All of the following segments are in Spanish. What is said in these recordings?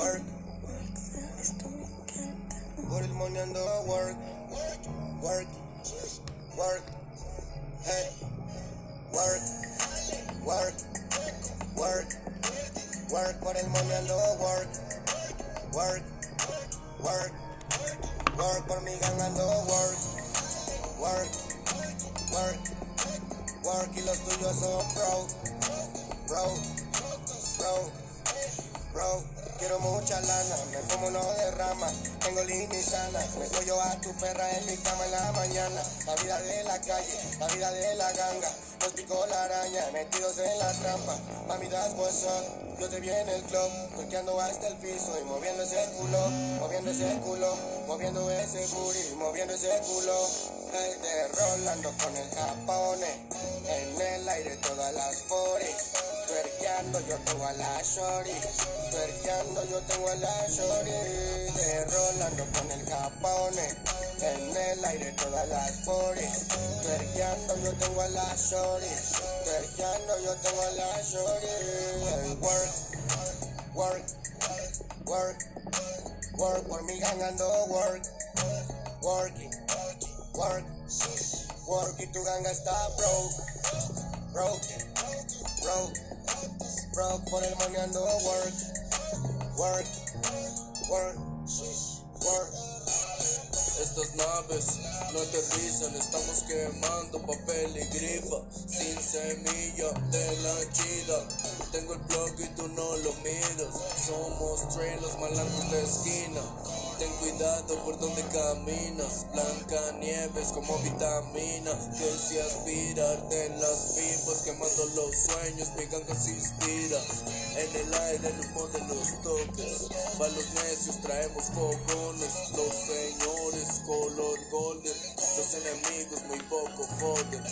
work. Por el money ando a work, work, work, hey, work, work, work, work. Por el money ando a work, work, work, work. Por mi gang ando a work, work, work, work. Y los tuyos son pro, bro, bro, bro. Quiero mucha lana, me como uno de rama, tengo línea sana, me yo a tu perra en mi cama en la mañana, la vida de la calle, la vida de la ganga, nos picó la araña, metidos en la trampa, mami das yo te vi en el club, ando hasta el piso y moviendo ese culo, moviendo ese culo, moviendo ese booty, moviendo ese culo, el de Rolando con el japone, en el aire todas las foris. Tuerqueando yo tengo a la shorty, tuerqueando yo tengo a la shorty, de con el Capone, en el aire todas las foris, tuerqueando yo tengo a la shorty, tuerqueando yo tengo a la shorty, work, work, work, work, por mi gangando work, working, work, work y tu ganga está broke, broken, broke. Broke por el money ando work, work, work, work. Estas naves no aterrizan, estamos quemando papel y grifa sin semilla de la chida. Tengo el blog y tú no lo miras. Somos tres los malandros de esquina. Ten cuidado por donde caminas, blanca nieves como vitamina que se aspirarte en las pipas, quemando los sueños, mi ganga se inspira. En el aire el humo de los toques, para los necios traemos fogones, los señores color golden, los enemigos muy poco joden,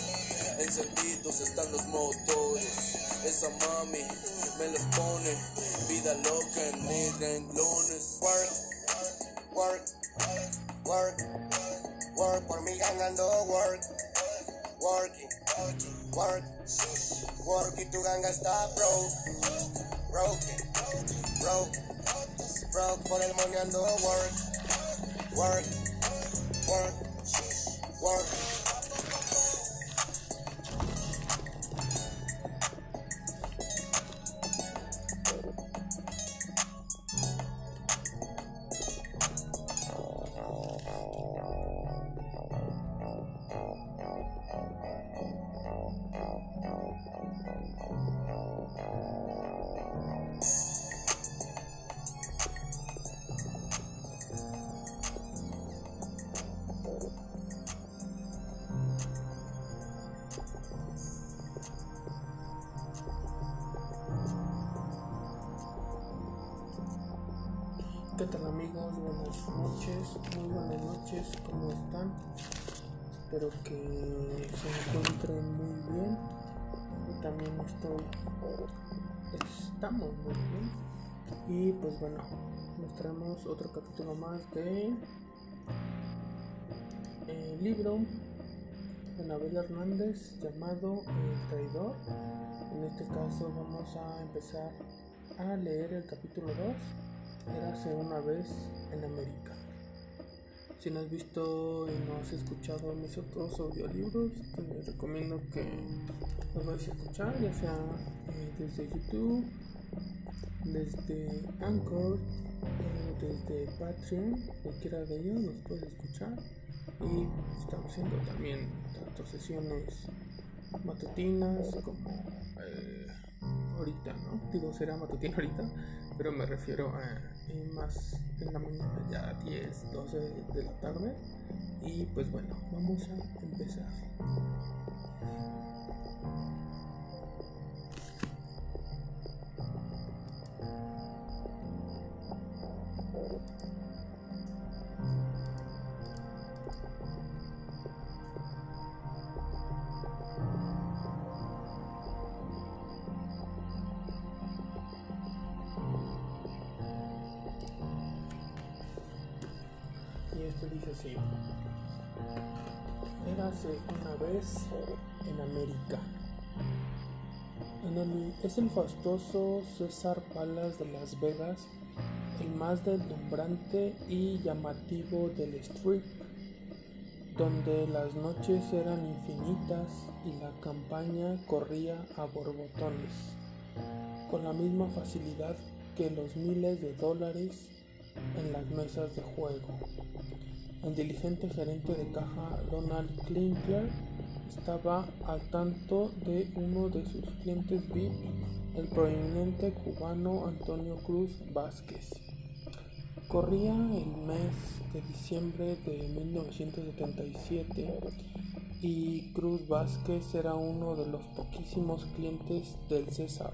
encendidos están los motores, esa mami me los pone, vida loca en mis renglones work, work, work, por mi gangando work, working, work, work y tu ganga está broke, broken, broke, broke, por el money ando work, work, work, work. ¿Qué tal amigos? Buenas noches, muy buenas noches, ¿cómo están? Espero que se encuentren muy bien. También estoy, estamos muy bien. Y pues bueno, mostramos otro capítulo más de el libro de Nabel Hernández llamado El Traidor. En este caso vamos a empezar a leer el capítulo 2 Érase una vez en América. Si no has visto y no has escuchado mis otros audiolibros, te recomiendo que los vayas a escuchar, ya sea eh, desde YouTube, desde Anchor, eh, desde Patreon, cualquiera de ellos los puedes escuchar. Y estamos haciendo también tanto sesiones matutinas como eh, ahorita, ¿no? Digo, será matutina ahorita, pero me refiero a más en la mañana, ya 10, 12 de la tarde. Y pues bueno, vamos a empezar. Vez en América. Es el fastuoso César Palas de Las Vegas el más deslumbrante y llamativo del strip, donde las noches eran infinitas y la campaña corría a borbotones, con la misma facilidad que los miles de dólares en las mesas de juego. El diligente gerente de caja Donald Klinkler estaba al tanto de uno de sus clientes VIP, el prominente cubano Antonio Cruz Vázquez. Corría el mes de diciembre de 1977 y Cruz Vázquez era uno de los poquísimos clientes del César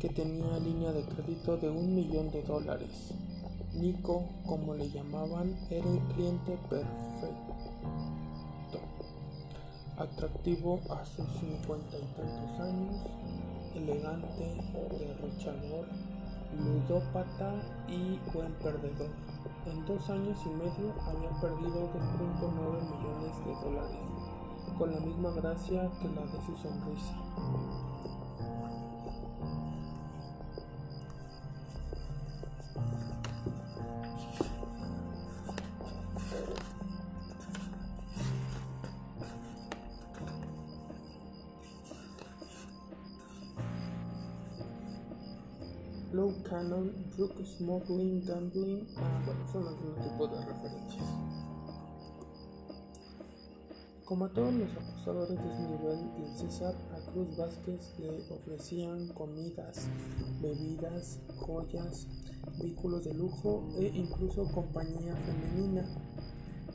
que tenía línea de crédito de un millón de dólares. Nico, como le llamaban, era el cliente perfecto, atractivo a sus cincuenta y tantos años, elegante, derrochador, ludópata y buen perdedor. En dos años y medio había perdido 2.9 millones de dólares, con la misma gracia que la de su sonrisa. Cannon, Drug Smuggling, ah, bueno, son algunos tipos de referencias. Como a todos los acusadores de ese nivel del César, a Cruz Vázquez le ofrecían comidas, bebidas, joyas, vehículos de lujo e incluso compañía femenina.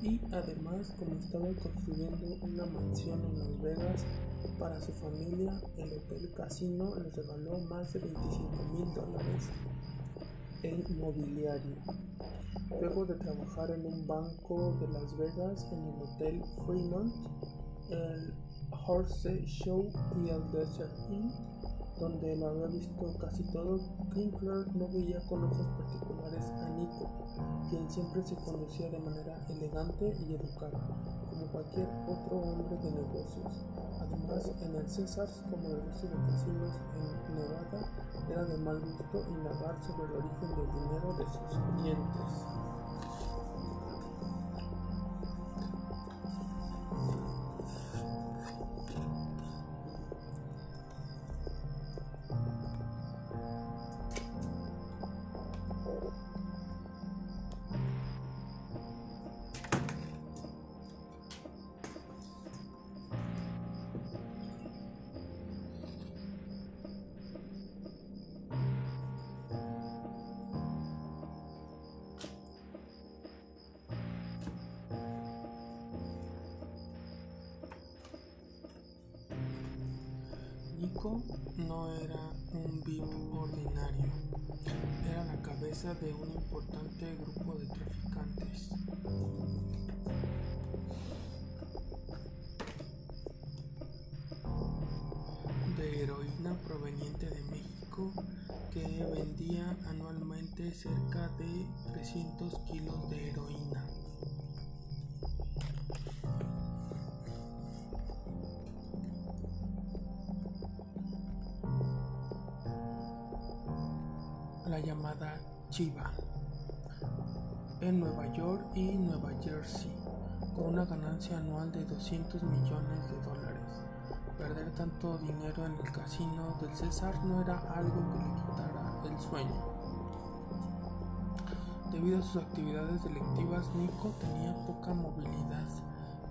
Y además, como estaba construyendo una mansión en Las Vegas, para su familia, el Hotel Casino les regaló más de 25 mil dólares mobiliario. Luego de trabajar en un banco de Las Vegas, en el Hotel Fremont, el Horse Show y el Desert Inn, donde lo había visto casi todo, Kinkler no veía con ojos particulares a Nico, quien siempre se conducía de manera elegante y educada, como cualquier otro hombre de negocios. Además, en el César, como el resto de casinos en Nevada, era de mal gusto indagar sobre el origen del dinero de sus clientes. De un importante grupo de traficantes. de heroína proveniente de México que vendía anualmente cerca de 300 kilos de heroína. Chiva en Nueva York y Nueva Jersey, con una ganancia anual de 200 millones de dólares. Perder tanto dinero en el casino del César no era algo que le quitara el sueño. Debido a sus actividades delictivas, Nico tenía poca movilidad.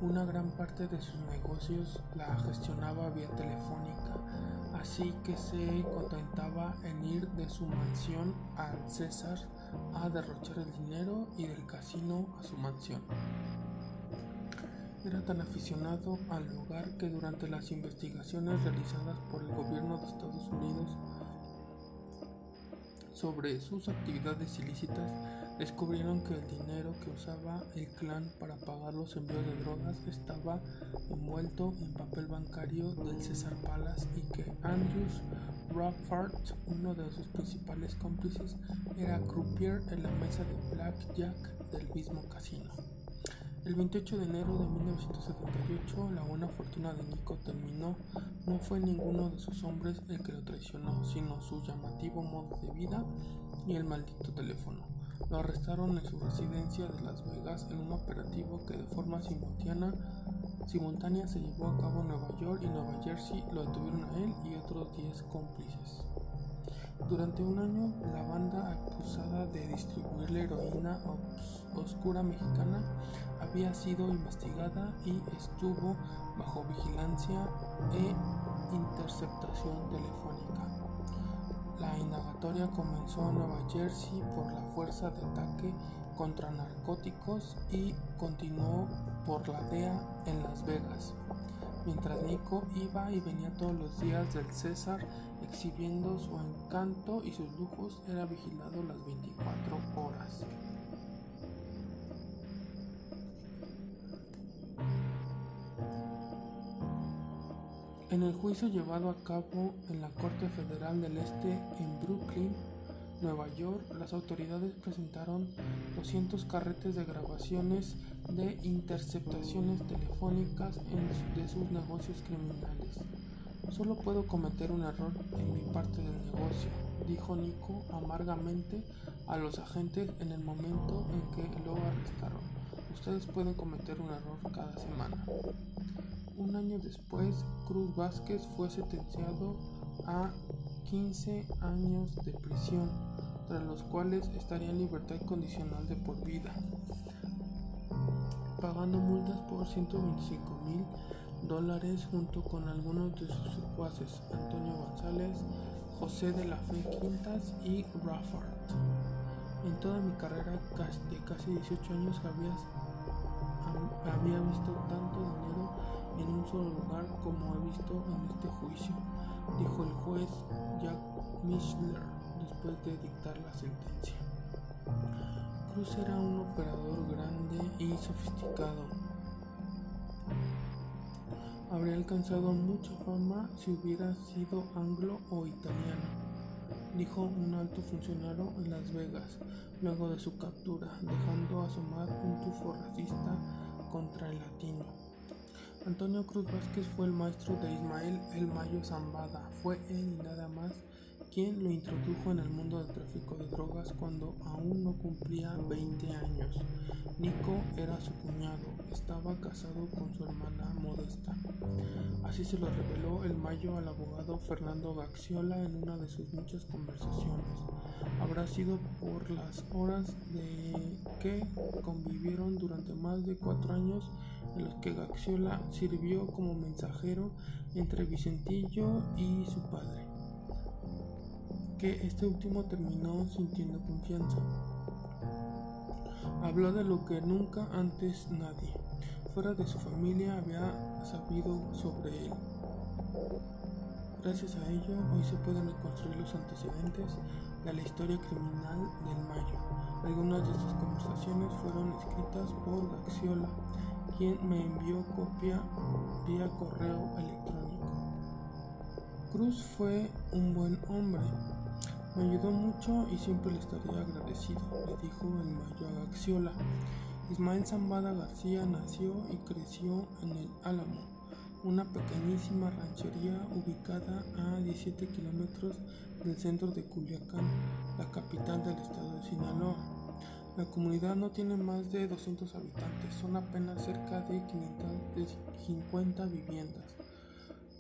Una gran parte de sus negocios la gestionaba vía telefónica, así que se contentaba en ir de su mansión al César a derrochar el dinero y del casino a su mansión. Era tan aficionado al lugar que durante las investigaciones realizadas por el gobierno de Estados Unidos sobre sus actividades ilícitas, descubrieron que el dinero que usaba el clan para pagar los envíos de drogas estaba envuelto en papel bancario del César Palace y que Andrews Rockford, uno de sus principales cómplices, era croupier en la mesa de blackjack del mismo casino. El 28 de enero de 1978, la buena fortuna de Nico terminó. No fue ninguno de sus hombres el que lo traicionó, sino su llamativo modo de vida y el maldito teléfono. Lo arrestaron en su residencia de Las Vegas en un operativo que de forma simultánea, se llevó a cabo en Nueva York y Nueva Jersey. Lo detuvieron a él y otros 10 cómplices. Durante un año, la banda acusada de distribuir la heroína oscura mexicana había sido investigada y estuvo bajo vigilancia e interceptación telefónica. La indagatoria comenzó en Nueva Jersey por la Fuerza de Ataque contra Narcóticos y continuó por la DEA en Las Vegas. Mientras Nico iba y venía todos los días del César exhibiendo su encanto y sus lujos, era vigilado las 24 horas. En el juicio llevado a cabo en la Corte Federal del Este en Brooklyn, Nueva York, las autoridades presentaron 200 carretes de grabaciones de interceptaciones telefónicas de sus negocios criminales. Solo puedo cometer un error en mi parte del negocio, dijo Nico amargamente a los agentes en el momento en que lo arrestaron. Ustedes pueden cometer un error cada semana. Un año después, Cruz Vázquez fue sentenciado a 15 años de prisión, tras los cuales estaría en libertad condicional de por vida, pagando multas por 125 mil dólares junto con algunos de sus secuaces, Antonio González, José de la Fe Quintas y Rafford. En toda mi carrera de casi 18 años había, había visto tanto dinero en un solo lugar como he visto en este juicio, dijo el juez Jack Mischler después de dictar la sentencia. Cruz era un operador grande y sofisticado habría alcanzado mucha fama si hubiera sido anglo o italiano, dijo un alto funcionario en Las Vegas luego de su captura, dejando asomar un tufo racista contra el latino. Antonio Cruz Vázquez fue el maestro de Ismael El Mayo Zambada. Fue él y nada más quien lo introdujo en el mundo del tráfico de drogas cuando aún no cumplía 20 años. Nico era su cuñado, estaba casado con su hermana Modesta. Así se lo reveló el Mayo al abogado Fernando Gaxiola en una de sus muchas conversaciones. Habrá sido por las horas de que convivieron durante más de cuatro años en los que Gaxiola sirvió como mensajero entre Vicentillo y su padre, este último terminó sintiendo confianza. Habló de lo que nunca antes nadie, fuera de su familia, había sabido sobre él. Gracias a ello, hoy se pueden reconstruir los antecedentes de la historia criminal del Mayo. Algunas de estas conversaciones fueron escritas por Gaxiola, quien me envió copia vía correo electrónico. Cruz fue un buen hombre, me ayudó mucho y siempre le estaría agradecido, le dijo el mayo a Gaxiola. Ismael Zambada García nació y creció en el Álamo, una pequeñísima ranchería ubicada a 17 kilómetros del centro de Culiacán, la capital del estado de Sinaloa. La comunidad no tiene más de 200 habitantes, son apenas cerca de 550 viviendas.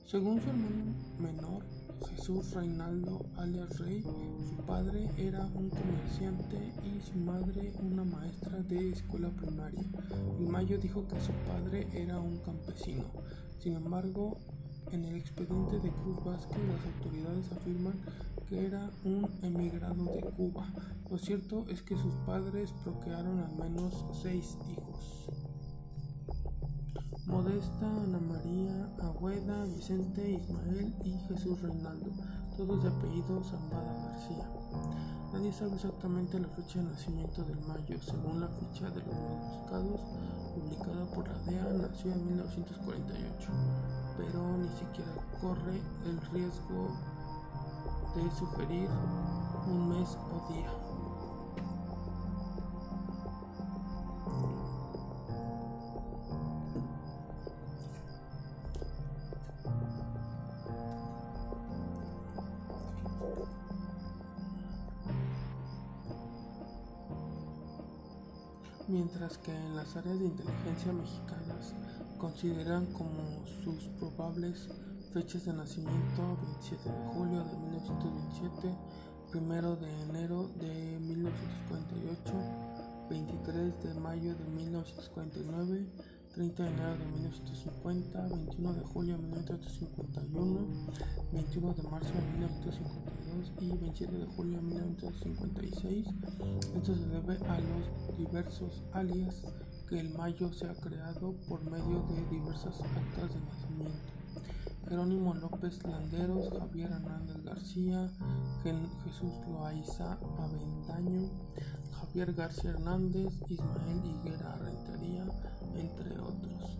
Según su hermano menor, Jesús Reinaldo alias Rey, su padre era un comerciante y su madre una maestra de escuela primaria. El Mayo dijo que su padre era un campesino. Sin embargo, en el expediente de Cruz Vázquez las autoridades afirman que era un emigrado de Cuba. Lo cierto es que sus padres procrearon al menos seis hijos. Modesta, Ana María, Agüeda, Vicente, Ismael y Jesús Reinaldo, todos de apellido Zambada García. Nadie sabe exactamente la fecha de nacimiento del Mayo. Según la ficha de los buscados, publicada por la DEA, nació en 1948, pero ni siquiera corre el riesgo de sugerir un mes o día. Que en las áreas de inteligencia mexicanas consideran como sus probables fechas de nacimiento 27 de julio de 1927, 1 de enero de 1948, 23 de mayo de 1949, 30 de enero de 1950, 21 de julio de 1951, 21 de marzo de 1952 y 27 de julio de 1956. Esto se debe a los diversos alias que el mayo se ha creado por medio de diversas actas de nacimiento. Jerónimo López Landeros, Javier Hernández García, Jesús Loaiza Aventaño, Javier García Hernández, Ismael Higuera Rentería, entre otros.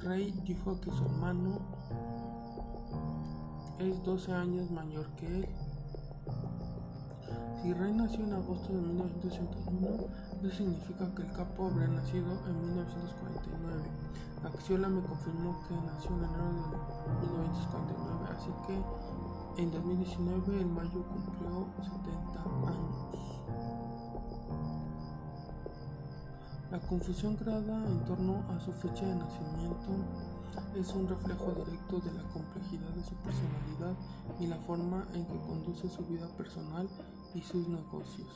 Rey dijo que su hermano es 12 años mayor que él. Si Rey nació en agosto de 1981, eso significa que el capo habría nacido en 1949. Axiola me confirmó que nació en enero de 1949, así que en 2019 el mayo cumplió 70 años. La confusión creada en torno a su fecha de nacimiento es un reflejo directo de la complejidad de su personalidad y la forma en que conduce su vida personal y sus negocios.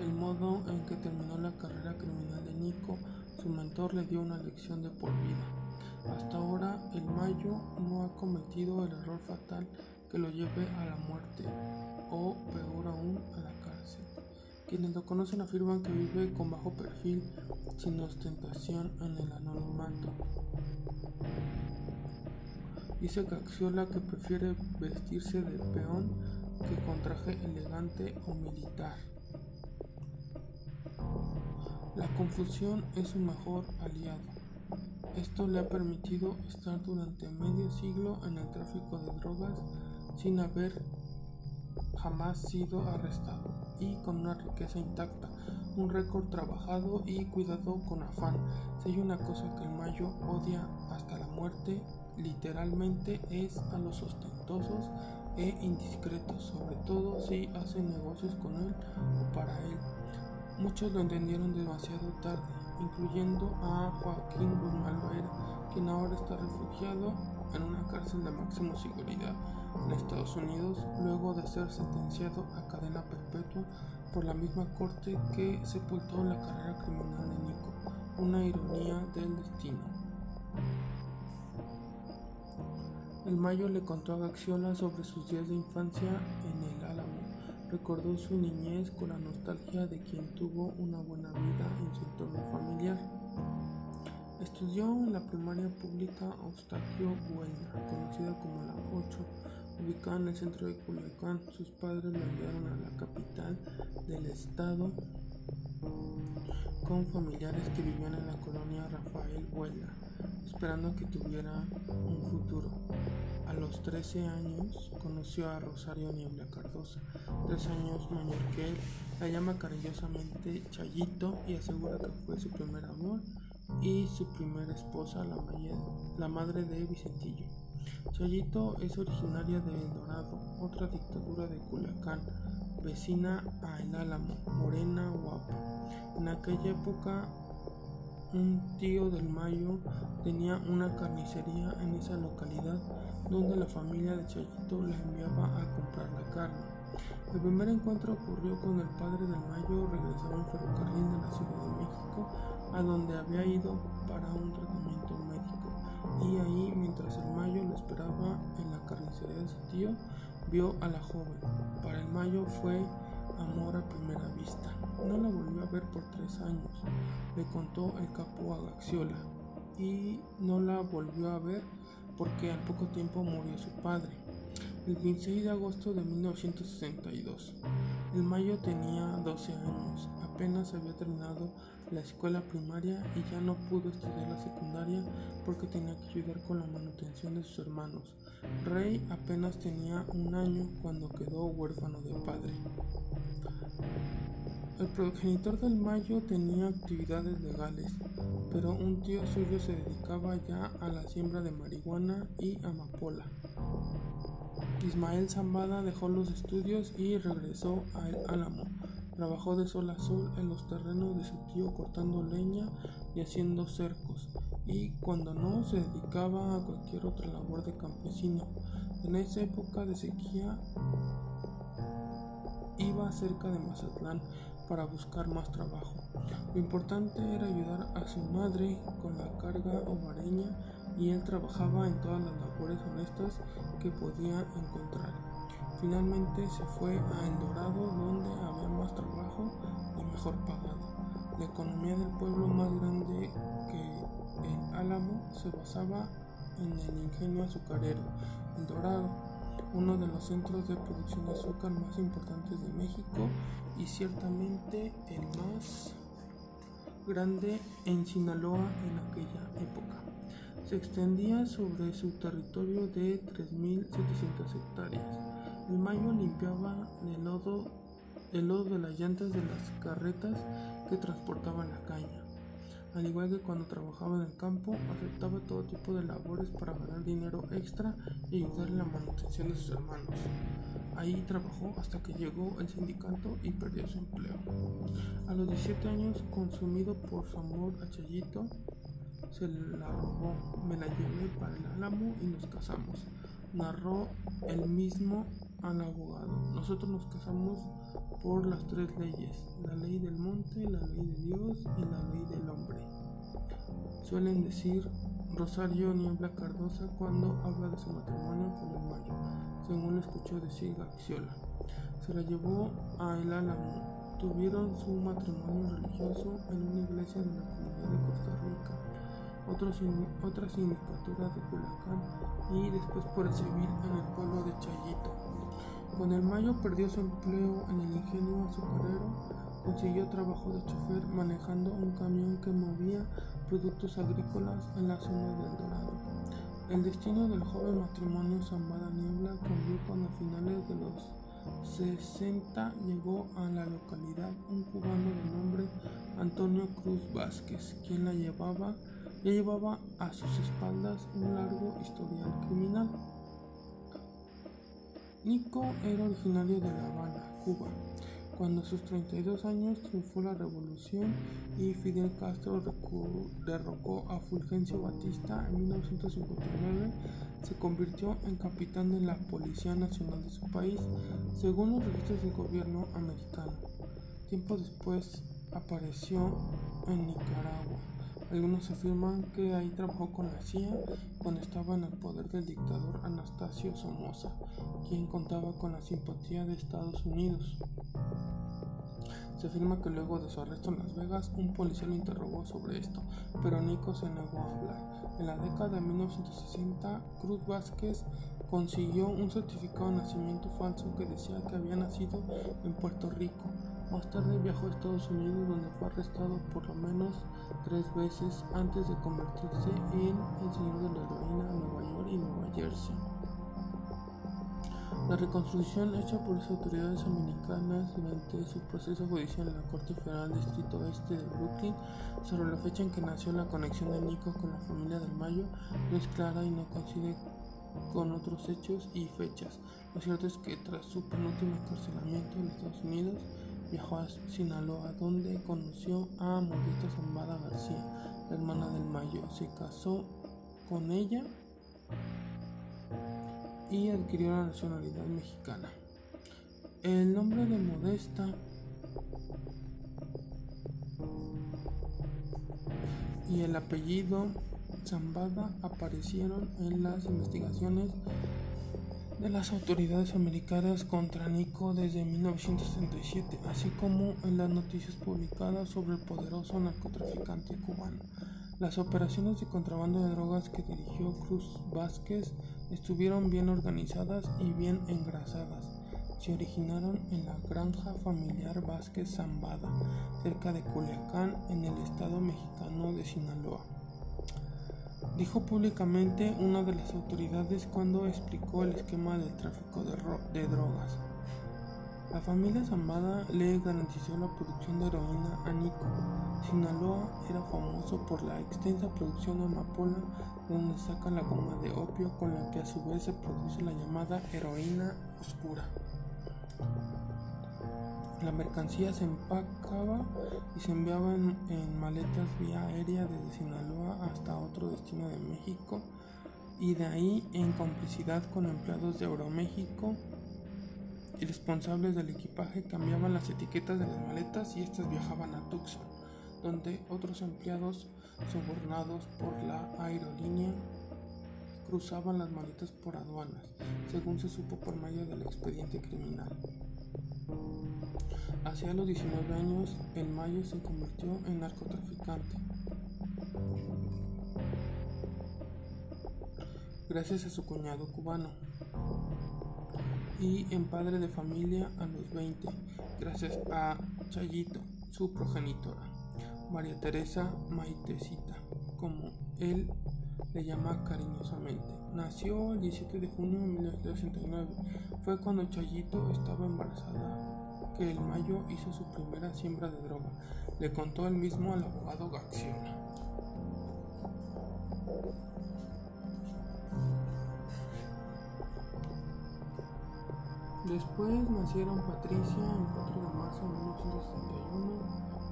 El modo en que terminó la carrera criminal de Nico, su mentor le dio una lección de por vida. Hasta ahora, el Mayo no ha cometido el error fatal que lo lleve a la muerte o, peor aún, a la. Quienes lo conocen afirman que vive con bajo perfil, sin ostentación en el anonimato. Dice Caxiola que prefiere vestirse de peón que con traje elegante o militar. La confusión es su mejor aliado. Esto le ha permitido estar durante medio siglo en el tráfico de drogas sin haber jamás sido arrestado y con una riqueza intacta, un récord trabajado y cuidado con afán. Si hay una cosa que el Mayo odia hasta la muerte, literalmente es a los ostentosos e indiscretos, sobre todo si hacen negocios con él o para él. Muchos lo entendieron demasiado tarde, incluyendo a Joaquín Guzmán Loera, quien ahora está refugiado en una cárcel de máxima seguridad en Estados Unidos luego de ser sentenciado a cadena perpetua por la misma corte que sepultó la carrera criminal de Nico, una ironía del destino. El Mayo le contó a Gaxiola sobre sus días de infancia en el Álamo. Recordó su niñez con la nostalgia de quien tuvo una buena vida en su entorno familiar. Estudió en la primaria pública Eustaquio Buena, conocida como la 8, ubicada en el centro de Culiacán. Sus padres la enviaron a la capital del estado con familiares que vivían en la colonia Rafael Huela, esperando que tuviera un futuro. A los 13 años conoció a Rosario Niebla Cardosa, tres años mayor que él. La llama cariñosamente Chayito y asegura que fue su primer amor y su primera esposa, la, la madre de Vicentillo. Chayito es originaria de El Dorado, otra dictadura de Culiacán, vecina a El Álamo, morena, guapa. En aquella época, un tío del Mayo tenía una carnicería en esa localidad donde la familia de Chayito le enviaba a comprar la carne. El primer encuentro ocurrió con el padre del Mayo, regresaba en ferrocarril de la Ciudad de México, a donde había ido para un tratamiento. Y ahí, mientras el Mayo lo esperaba en la carnicería de su tío, vio a la joven. Para el Mayo fue amor a primera vista. No la volvió a ver por tres años, le contó el capo a Gaxiola, y no la volvió a ver porque al poco tiempo murió su padre. El 26 de agosto de 1962. El Mayo tenía 12 años, apenas había terminado la escuela primaria y ya no pudo estudiar la secundaria porque tenía que ayudar con la manutención de sus hermanos. Rey apenas tenía un año cuando quedó huérfano de padre. El progenitor del Mayo tenía actividades legales, pero un tío suyo se dedicaba ya a la siembra de marihuana y amapola. Ismael Zambada dejó los estudios y regresó a El Álamo, Trabajó de sol a sol en los terrenos de su tío cortando leña y haciendo cercos, y cuando no se dedicaba a cualquier otra labor de campesino. En esa época de sequía iba cerca de Mazatlán para buscar más trabajo. Lo importante era ayudar a su madre con la carga hogareña y él trabajaba en todas las labores honestas que podía encontrar. Finalmente se fue a El Dorado donde había más trabajo y mejor pagado. La economía del pueblo más grande que el Álamo se basaba en el ingenio azucarero El Dorado, uno de los centros de producción de azúcar más importantes de México y ciertamente el más grande en Sinaloa en aquella época. Se extendía sobre su territorio de 3.700 hectáreas. El mayo limpiaba el lodo, el lodo de las llantas de las carretas que transportaban la caña. Al igual que cuando trabajaba en el campo, aceptaba todo tipo de labores para ganar dinero extra y ayudar en la manutención de sus hermanos. Ahí trabajó hasta que llegó el sindicato y perdió su empleo. A los 17 años, consumido por su amor a Chayito, se la robó, me la llevé para el álamo y nos casamos. Narró el mismo al abogado. Nosotros nos casamos por las tres leyes, la ley del monte, la ley de Dios y la ley del hombre. Suelen decir Rosario Niebla Cardosa cuando habla de su matrimonio con el Mayo, según lo escuchó decir Gaxiola. Se la llevó a El Álamo. Tuvieron su matrimonio religioso en una iglesia de la comunidad de Costa Rica otra sindicatura de Culacán y después por el civil en el pueblo de Chayito. Cuando el Mayo perdió su empleo en el ingenio azucarero, consiguió trabajo de chofer manejando un camión que movía productos agrícolas en la zona del Dorado. El destino del joven matrimonio Zambada Niebla cambió cuando a finales de los 60 llegó a la localidad un cubano de nombre Antonio Cruz Vázquez, quien la llevaba ya llevaba a sus espaldas un largo historial criminal. Nico era originario de La Habana, Cuba, cuando a sus 32 años triunfó la revolución y Fidel Castro derrocó a Fulgencio Batista en 1959, se convirtió en capitán de la Policía Nacional de su país, según los registros del gobierno americano. Tiempo después apareció en Nicaragua algunos afirman que ahí trabajó con la CIA cuando estaba en el poder del dictador Anastasio Somoza, quien contaba con la simpatía de Estados Unidos. Se afirma que luego de su arresto en Las Vegas, un policía lo interrogó sobre esto, pero Nico se negó a hablar. En la década de 1960, Cruz Vázquez consiguió un certificado de nacimiento falso que decía que había nacido en Puerto Rico. Más tarde viajó a Estados Unidos donde fue arrestado por lo menos tres veces antes de convertirse en el señor de la heroína en Nueva York y Nueva Jersey. La reconstrucción hecha por las autoridades americanas durante su proceso judicial en la Corte Federal Distrito Este de Brooklyn sobre la fecha en que nació la conexión de Nico con la familia del Mayo no es clara y no coincide con otros hechos y fechas. Lo cierto es que tras su penúltimo encarcelamiento en Estados Unidos, viajó a Sinaloa, donde conoció a Modesta Zambada García, la hermana del Mayo. Se casó con ella y adquirió la nacionalidad mexicana. El nombre de Modesta y el apellido Zambada aparecieron en las investigaciones de las autoridades americanas contra Nico desde 1937, así como en las noticias publicadas sobre el poderoso narcotraficante cubano. Las operaciones de contrabando de drogas que dirigió Cruz Vázquez estuvieron bien organizadas y bien engrasadas. Se originaron en la granja familiar Vázquez Zambada, cerca de Culiacán, en el estado mexicano de Sinaloa dijo públicamente una de las autoridades cuando explicó el esquema del tráfico de, drogas. La familia Zambada le garantizó la producción de heroína a Nico. Sinaloa era famoso por la extensa producción de amapola, donde saca la goma de opio con la que a su vez se produce la llamada heroína oscura. La mercancía se empacaba y se enviaba en, en, maletas vía aérea desde Sinaloa hasta otro destino de México y de ahí en complicidad con empleados de Euroméxico y responsables del equipaje cambiaban las etiquetas de las maletas y estas viajaban a Tucson, donde otros empleados sobornados por la aerolínea cruzaban las maletas por aduanas, según se supo por medio del expediente criminal. Hacia los 19 años, el Mayo se convirtió en narcotraficante. Gracias a su cuñado cubano. Y en padre de familia a los 20, gracias a Chayito, su progenitora, María Teresa Maitecita, como él le llama cariñosamente. Nació el 17 de junio de 1969. Fue cuando Chayito estaba embarazada que el Mayo hizo su primera siembra de droga. Le contó él mismo al abogado Gaxiona. Después nacieron Patricia el 4 de marzo de 1971,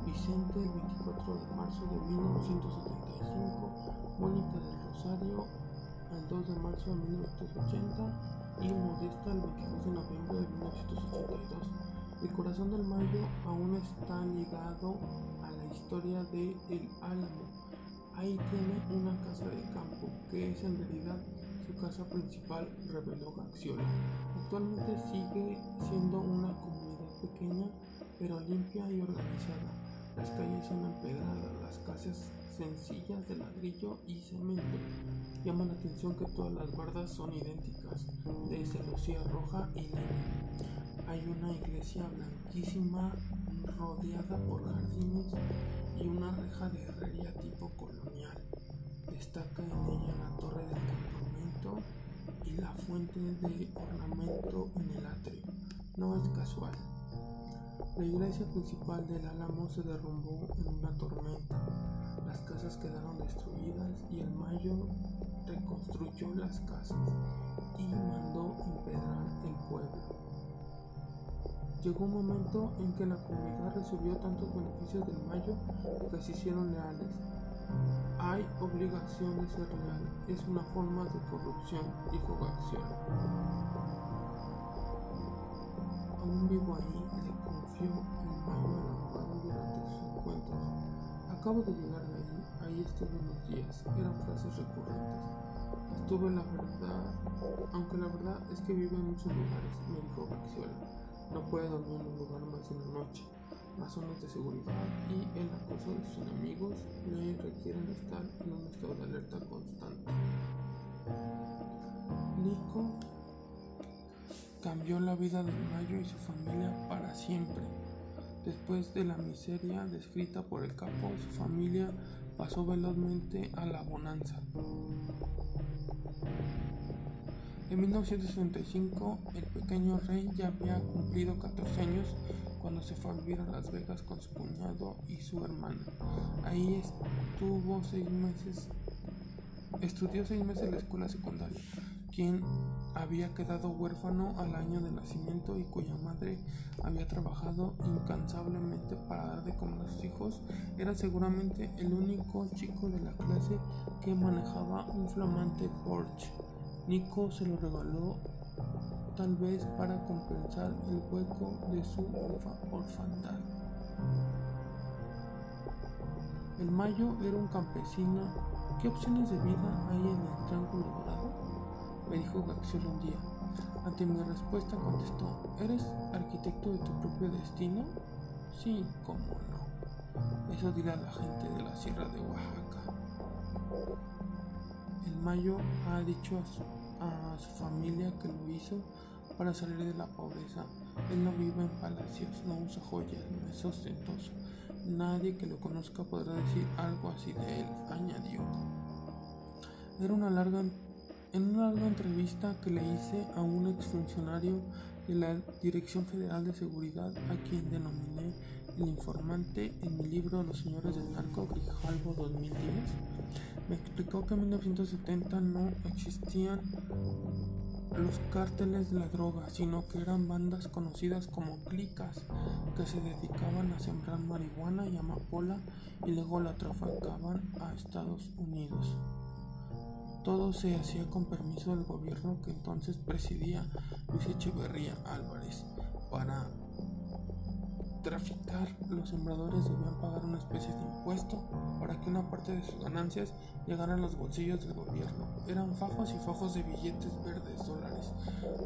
Vicente el 24 de marzo de 1975, Mónica del Rosario el 2 de marzo de 1980 y Modesta el 22 de noviembre de 1982. El corazón del Mayo aún está ligado a la historia de El Álamo. Ahí tiene una casa de campo que es en realidad su casa principal, reveló Gaxiola. Actualmente sigue siendo una comunidad pequeña pero limpia y organizada. Las calles son empedradas, las casas sencillas de ladrillo y cemento. Llama la atención que todas las bardas son idénticas, de celosía roja y leña. Hay una iglesia blanquísima rodeada por jardines y una reja de herrería tipo colonial. Destaca en ella la torre del campamento y la fuente de ornamento en el atrio. No es casual. La iglesia principal del Álamo se derrumbó en una tormenta. Las casas quedaron destruidas y el Mayo reconstruyó las casas y mandó empedrar el pueblo. Llegó un momento en que la comunidad recibió tantos beneficios del Mayo que se hicieron leales. Hay obligación de ser leal, es una forma de corrupción, dijo García. Aún vivo ahí, le confió el Mayo al abogado durante sus encuentros. Acabo de llegar de allí, ahí estuve unos días, eran frases recurrentes. Estuve la verdad, aunque la verdad es que vive en muchos lugares, me dijo Gaxiola. No puede dormir en un lugar más de una noche. Razones de seguridad y el acoso de sus enemigos le requieren estar en un estado de alerta constante. Nico cambió la vida de Mayo y su familia para siempre. Después de la miseria descrita por el capo, su familia pasó velozmente a la bonanza. En 1965, el pequeño rey ya había cumplido 14 años cuando se fue a vivir a Las Vegas con su cuñado y su hermana. Ahí estuvo seis meses, estudió seis meses en la escuela secundaria, quien había quedado huérfano al año de nacimiento y cuya madre había trabajado incansablemente para dar de comer a sus hijos, era seguramente el único chico de la clase que manejaba un flamante Porsche. Nico se lo regaló tal vez para compensar el hueco de su orfa orfandad. El Mayo era un campesino. ¿Qué opciones de vida hay en el Triángulo Dorado? Me dijo Gaxel un día. Ante mi respuesta contestó, ¿eres arquitecto de tu propio destino? Sí, cómo no. Eso dirá la gente de la Sierra de Oaxaca. El Mayo ha dicho a su, a su, familia que lo hizo para salir de la pobreza. Él no vive en palacios, no usa joyas, no es ostentoso. Nadie que lo conozca podrá decir algo así de él, añadió. Era una larga, en una larga entrevista que le hice a un exfuncionario de la Dirección Federal de Seguridad, a quien denominé el informante en mi libro Los Señores del Narco, Grijalvo 2010, me explicó que en 1970 no existían los cárteles de la droga, sino que eran bandas conocidas como clicas que se dedicaban a sembrar marihuana y amapola y luego la traficaban a Estados Unidos. Todo se hacía con permiso del gobierno que entonces presidía Luis Echeverría Álvarez. Para traficar, los sembradores debían pagar una especie de impuesto para que una parte de sus ganancias llegara a los bolsillos del gobierno. Eran fajos y fajos de billetes verdes dólares,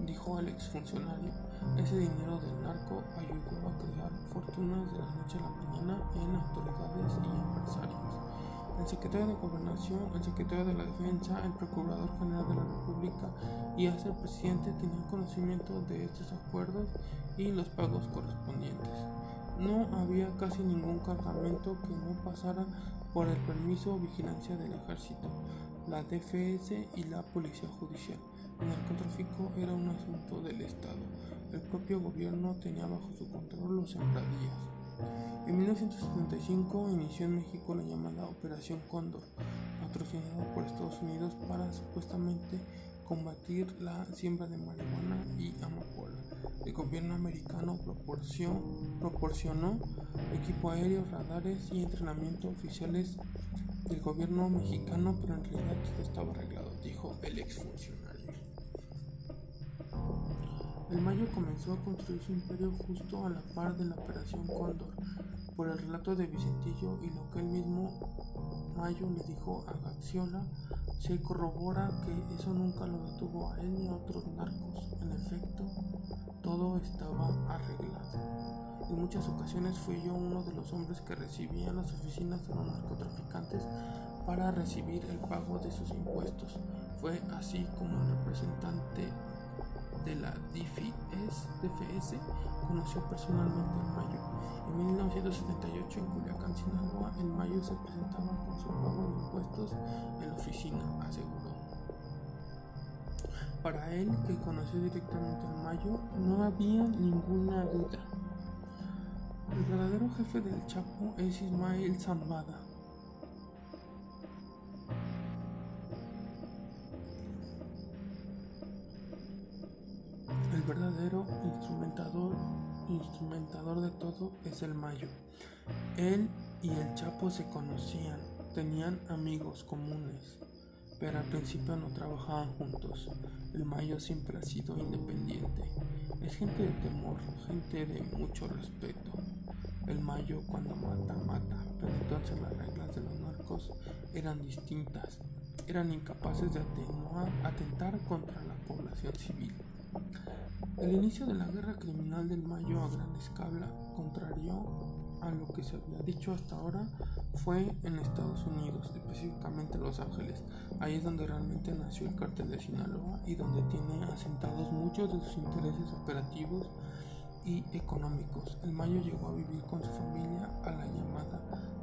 dijo el exfuncionario. Ese dinero del narco ayudó a crear fortunas de la noche a la mañana en autoridades y empresarios. El secretario de Gobernación, el secretario de la Defensa, el Procurador General de la República y hasta el presidente tenían conocimiento de estos acuerdos y los pagos correspondientes. No había casi ningún cargamento que no pasara por el permiso o vigilancia del ejército, la DFS y la policía judicial. El narcotráfico era un asunto del Estado. El propio gobierno tenía bajo su control los sembradíos. En 1975 inició en México la llamada Operación Cóndor, patrocinada por Estados Unidos para supuestamente combatir la siembra de marihuana y amapola. El gobierno americano proporcionó equipo aéreo, radares y entrenamiento oficiales del gobierno mexicano, pero en realidad todo estaba arreglado, dijo el exfuncionario. El Mayo comenzó a construir su imperio justo a la par de la Operación Cóndor, por el relato de Vicentillo y lo que él mismo Mayo le dijo a Gaxiola, se corrobora que eso nunca lo detuvo a él ni a otros narcos. En efecto, todo estaba arreglado. En muchas ocasiones fui yo uno de los hombres que recibían las oficinas de los narcotraficantes para recibir el pago de sus impuestos. Fue así como el representante de la DFS, conoció personalmente a Mayo. En 1978 en Culiacán, Sinaloa, en Mayo se presentaba con su pago de impuestos en la oficina, aseguró. Para él, que conoció directamente a Mayo, no había ninguna duda. El verdadero jefe del Chapo es Ismael Zambada. Verdadero instrumentador, instrumentador de todo es el Mayo. Él y el Chapo se conocían, tenían amigos comunes pero al principio no trabajaban juntos. El Mayo siempre ha sido independiente. Es gente de temor, gente de mucho respeto. El Mayo cuando mata, mata, pero entonces las reglas de los narcos eran distintas. Eran incapaces de atentar contra la población civil. El inicio de la guerra criminal del Mayo a gran escala, contrario a lo que se había dicho hasta ahora, fue en Estados Unidos, específicamente Los Ángeles. Ahí es donde realmente nació el cártel de Sinaloa y donde tiene asentados muchos de sus intereses operativos y económicos. El Mayo llegó a vivir con su familia a la llamada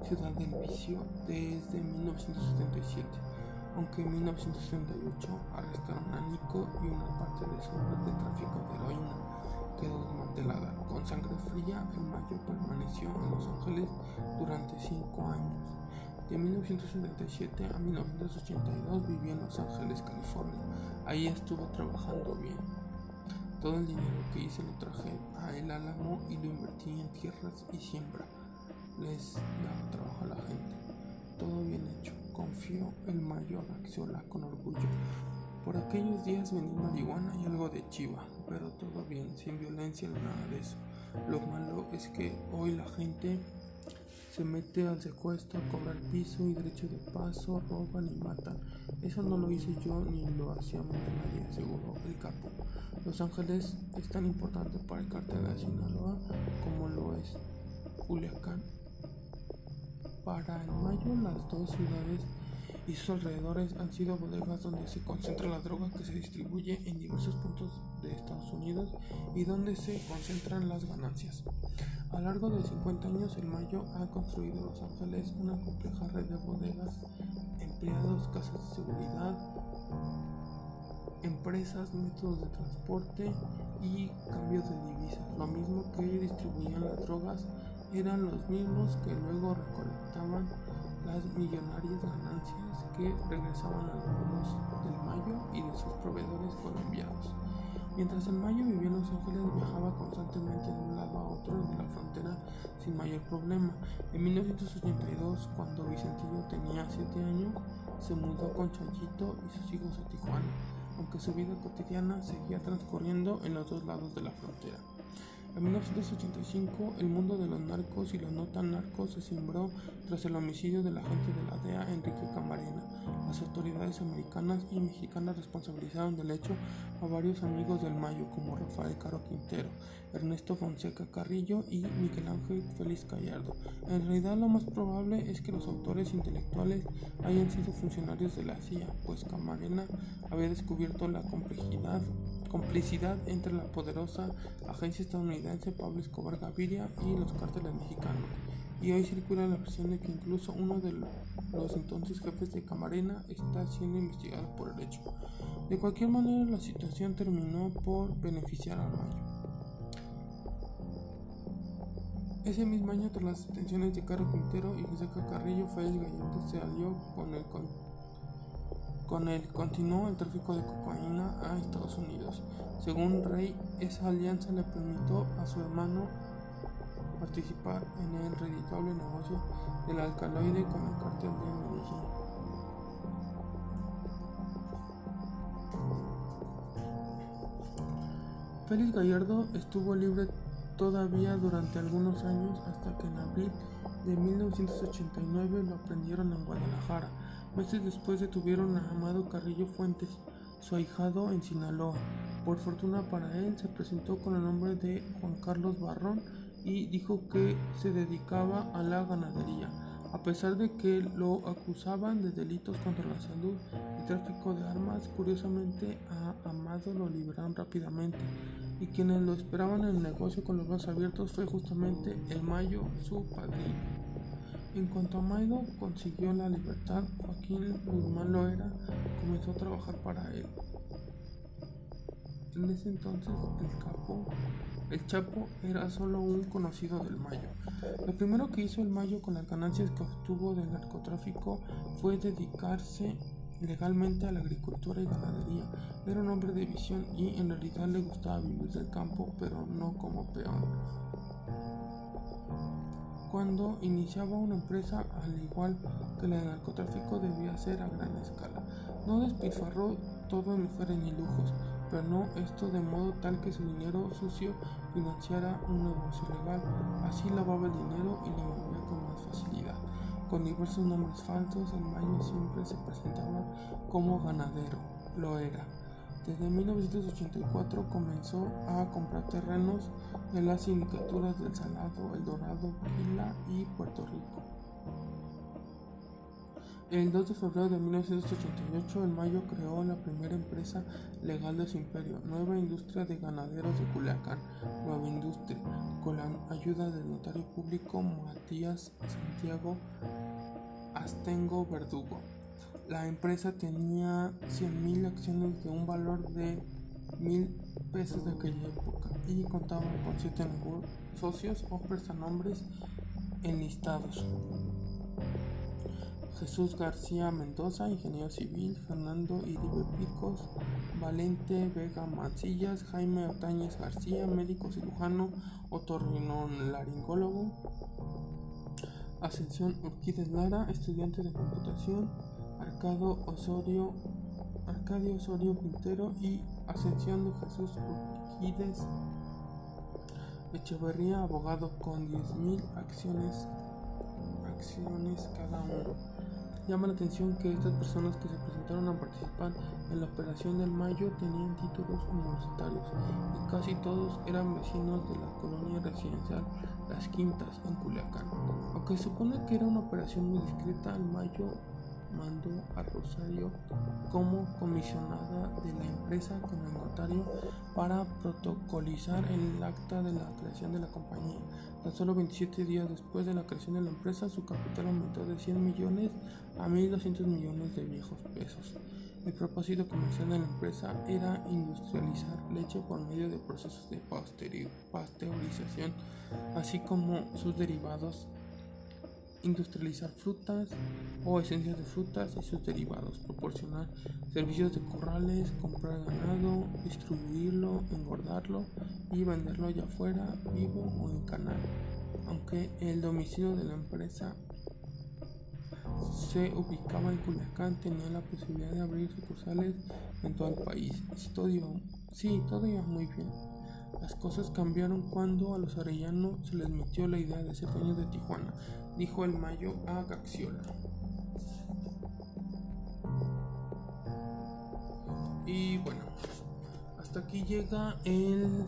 Ciudad del Vicio desde 1977, aunque en 1978 arrestaron a Nico y una parte de su red de tráfico de heroína quedó desmantelada. Con sangre fría, el Mayo permaneció en Los Ángeles durante cinco años. De 1977 a 1982 vivió en Los Ángeles, California. Ahí estuvo trabajando bien. Todo el dinero que hice lo traje a El Álamo y lo invertí en tierras y siembra. Les daba trabajo a la gente. Todo bien hecho. Confió el mayor Axiola con orgullo. Por aquellos días vendí marihuana y algo de chiva, pero todo bien, sin violencia ni nada de eso. Lo malo es que hoy la gente se mete al secuestro, a cobrar piso y derecho de paso, roban y matan. Eso no lo hice yo ni lo hacíamos nadie, aseguró el capo. Los Ángeles es tan importante para el cartel de Sinaloa como lo es Culiacán. Para el mayo las dos ciudades y sus alrededores han sido bodegas donde se concentra la droga que se distribuye en diversos puntos de Estados Unidos y donde se concentran las ganancias. A lo largo de 50 años, el Mayo ha construido en Los Ángeles una compleja red de bodegas, empleados, casas de seguridad, empresas, métodos de transporte y cambios de divisas. Lo mismo que distribuían las drogas eran los mismos que luego recolectaban las millonarias ganancias que regresaban a los del Mayo y de sus proveedores colombianos. Mientras el Mayo vivía en Los Ángeles, viajaba constantemente de un lado a otro de la frontera sin mayor problema. En 1982, cuando Vicentillo tenía 7 años, se mudó con Chayito y sus hijos a Tijuana, aunque su vida cotidiana seguía transcurriendo en los dos lados de la frontera. En 1985, el mundo de los narcos y los no tan narcos se cimbró tras el homicidio del agente de la DEA, Enrique Camarena. Las autoridades americanas y mexicanas responsabilizaron del hecho a varios amigos del Mayo, como Rafael Caro Quintero, Ernesto Fonseca Carrillo y Miguel Ángel Félix Gallardo. En realidad, lo más probable es que los autores intelectuales hayan sido funcionarios de la CIA, pues Camarena había descubierto la complejidad complicidad entre la poderosa agencia estadounidense Pablo Escobar Gaviria y los cárteles mexicanos. Y hoy circula la versión de que incluso uno de los entonces jefes de Camarena está siendo investigado por el hecho. De cualquier manera, la situación terminó por beneficiar al Mayo. Ese mismo año, tras las detenciones de Caro Quintero y José Carrillo, Félix Gallardo se alió con el con él continuó el tráfico de cocaína a Estados Unidos. Según Rey, esa alianza le permitió a su hermano participar en el reditable negocio del alcaloide con el cartel de Medellín. Félix Gallardo estuvo libre todavía durante algunos años hasta que en abril de 1989 lo prendieron en Guadalajara Meses después detuvieron a Amado Carrillo Fuentes, su ahijado en Sinaloa. Por fortuna para él, se presentó con el nombre de Juan Carlos Barrón y dijo que se dedicaba a la ganadería. A pesar de que lo acusaban de delitos contra la salud y tráfico de armas, curiosamente a Amado lo liberaron rápidamente y quienes lo esperaban en el negocio con los brazos abiertos fue justamente el Mayo, su padrino. En cuanto a Maido consiguió la libertad, Joaquín Guzmán Loera comenzó a trabajar para él. En ese entonces el capo, el Chapo era solo un conocido del Mayo. Lo primero que hizo el Mayo con las ganancias que obtuvo del narcotráfico fue dedicarse legalmente a la agricultura y ganadería. Era un hombre de visión y en realidad le gustaba vivir del campo, pero no como peón cuando iniciaba una empresa, al igual que la narcotráfico, debía ser a gran escala. No despilfarró todo en mujeres ni lujos, pero no esto de modo tal que su dinero sucio financiara un negocio legal. Así lavaba el dinero y lo movía con más facilidad. Con diversos nombres falsos, el Mayo siempre se presentaba como ganadero. Lo era. Desde 1984 comenzó a comprar terrenos en las sindicaturas del Salado, El Dorado, Quila y Puerto Rico. El 2 de febrero de 1988, el Mayo creó la primera empresa legal de su imperio, Nueva Industria de Ganaderos de Culiacán, Nueva Industria, con la ayuda del notario público Matías Santiago Astengo Verdugo. La empresa tenía 100.000 acciones de un valor de mil pesos de aquella época y contaba con 7 socios o prestanombres enlistados. Jesús García Mendoza, ingeniero civil, Fernando Iribe Picos, Valente Vega Mancillas, Jaime Otañez García, médico cirujano, otorrinolaringólogo, Ascensión Urquídez Lara, estudiante de computación, Osorio, Arcadio Osorio Quintero y Ascensión de Jesús Urquídez Echeverría, abogado con 10.000 acciones, acciones cada uno. Llama la atención que estas personas que se presentaron a participar en la operación del Mayo tenían títulos universitarios y casi todos eran vecinos de la colonia residencial Las Quintas en Culiacán. Aunque supone que era una operación muy discreta, el Mayo mandó a Rosario como comisionada de la empresa con el notario para protocolizar el acta de la creación de la compañía. Tan solo 27 días después de la creación de la empresa, su capital aumentó de 100 millones a 1.200 millones de viejos pesos. El propósito comercial de la empresa era industrializar leche por medio de procesos de pasteurización, así como sus derivados industrializar frutas o esencias de frutas y sus derivados, proporcionar servicios de corrales, comprar ganado, distribuirlo, engordarlo y venderlo allá afuera, vivo o en canal. Aunque el domicilio de la empresa se ubicaba en Culiacán, tenía la posibilidad de abrir sucursales en todo el país. todo sí, todo iba muy bien. Las cosas cambiaron cuando a los arellanos se les metió la idea de ser dueños de Tijuana, dijo el Mayo a Gaxiola. Y bueno, hasta aquí llega el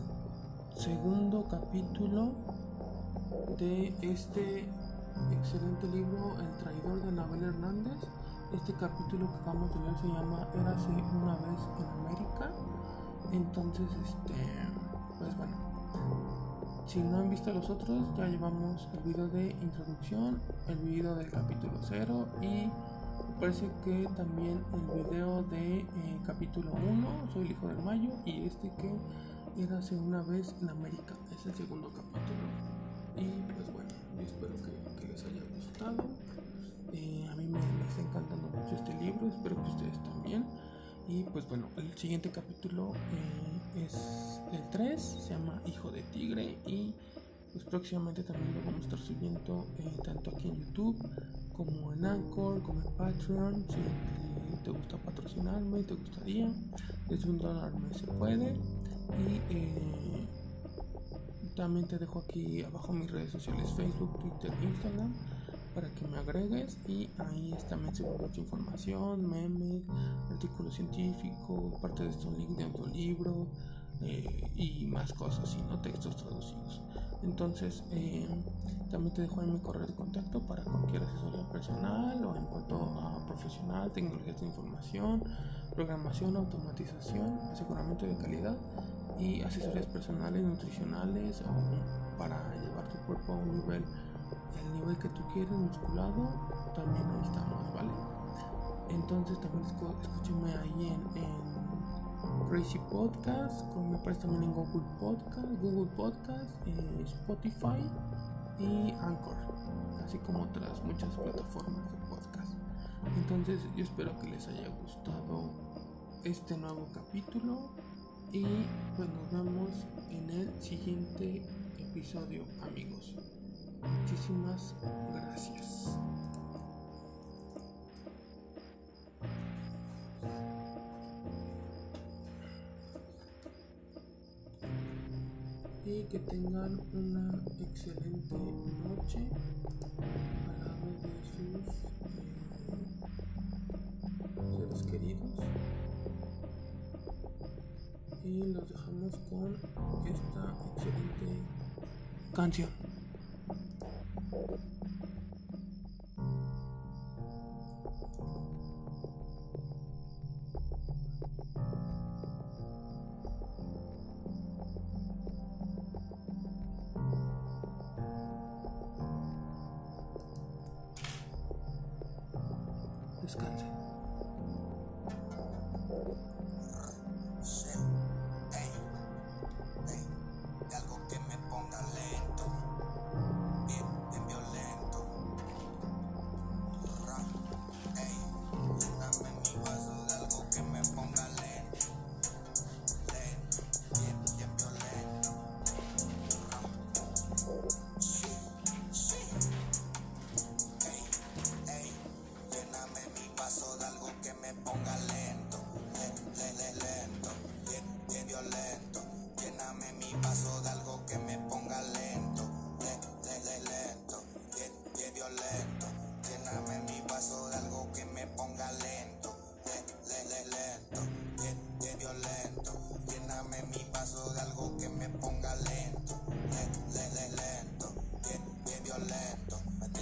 segundo capítulo de este excelente libro El traidor de Nabel Hernández. Este capítulo que vamos a leer se llama Érase una vez en América. Entonces, este, pues bueno, si no han visto los otros, ya llevamos el video de introducción, el video del capítulo 0 y parece que también el video de eh, capítulo 1, Soy el hijo del Mayo, y este que era hace una vez en América, es el segundo capítulo. Y pues bueno, espero que, les haya gustado. Eh, a mí me, está encantando mucho este libro, espero que ustedes también. Y pues bueno, el siguiente capítulo eh, es el 3, se llama Hijo de Tigre y pues próximamente también lo vamos a estar subiendo tanto aquí en YouTube como en Anchor, como en Patreon. Si te, gusta patrocinarme, te gustaría, desde un dólar me se puede. Y eh, también te dejo aquí abajo mis redes sociales: Facebook, Twitter, Instagram para que me agregues y ahí también subo mucha información, memes, artículos científicos, parte de estos links de audiolibro eh, y más cosas, y no textos traducidos. Entonces, eh, también te dejo en mi correo de contacto para cualquier asesoría personal o en cuanto a profesional, tecnologías de información, programación, automatización, aseguramiento de calidad y asesorías personales, nutricionales o para llevar tu cuerpo a un nivel, el nivel que tú quieres, musculado, también ahí estamos, ¿vale? Entonces también escúchame ahí en Crazy Podcast, me parece también en Google Podcast, Google Podcast, eh, Spotify y Anchor, así como otras muchas plataformas de podcast. Entonces yo espero que les haya gustado este nuevo capítulo y pues nos vemos en el siguiente episodio amigos. Muchísimas gracias. y que tengan una excelente noche al lado de sus eh, seres queridos y los dejamos con esta excelente canción. Thank you. Lento, metido en la T, que ni fuerza de mané.